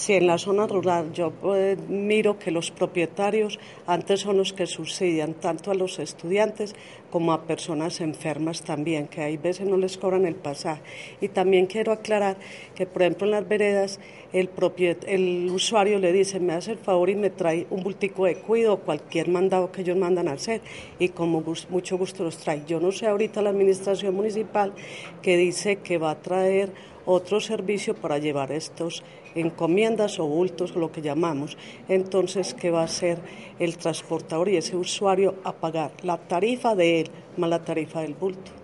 Si en la zona rural yo eh, miro que los propietarios antes son los que subsidian tanto a los estudiantes como a personas enfermas también, que hay veces no les cobran el pasaje. Y también quiero aclarar que, por ejemplo, en las veredas el, el usuario le dice, me hace el favor y me trae un bultico de cuido o cualquier mandado que ellos mandan a hacer y como mucho gusto los trae. Yo no sé ahorita la administración municipal que dice que va a traer otro servicio para llevar estos encomiendas o bultos, lo que llamamos. Entonces, ¿qué va a hacer el transportador y ese usuario a pagar? La tarifa de él más la tarifa del bulto.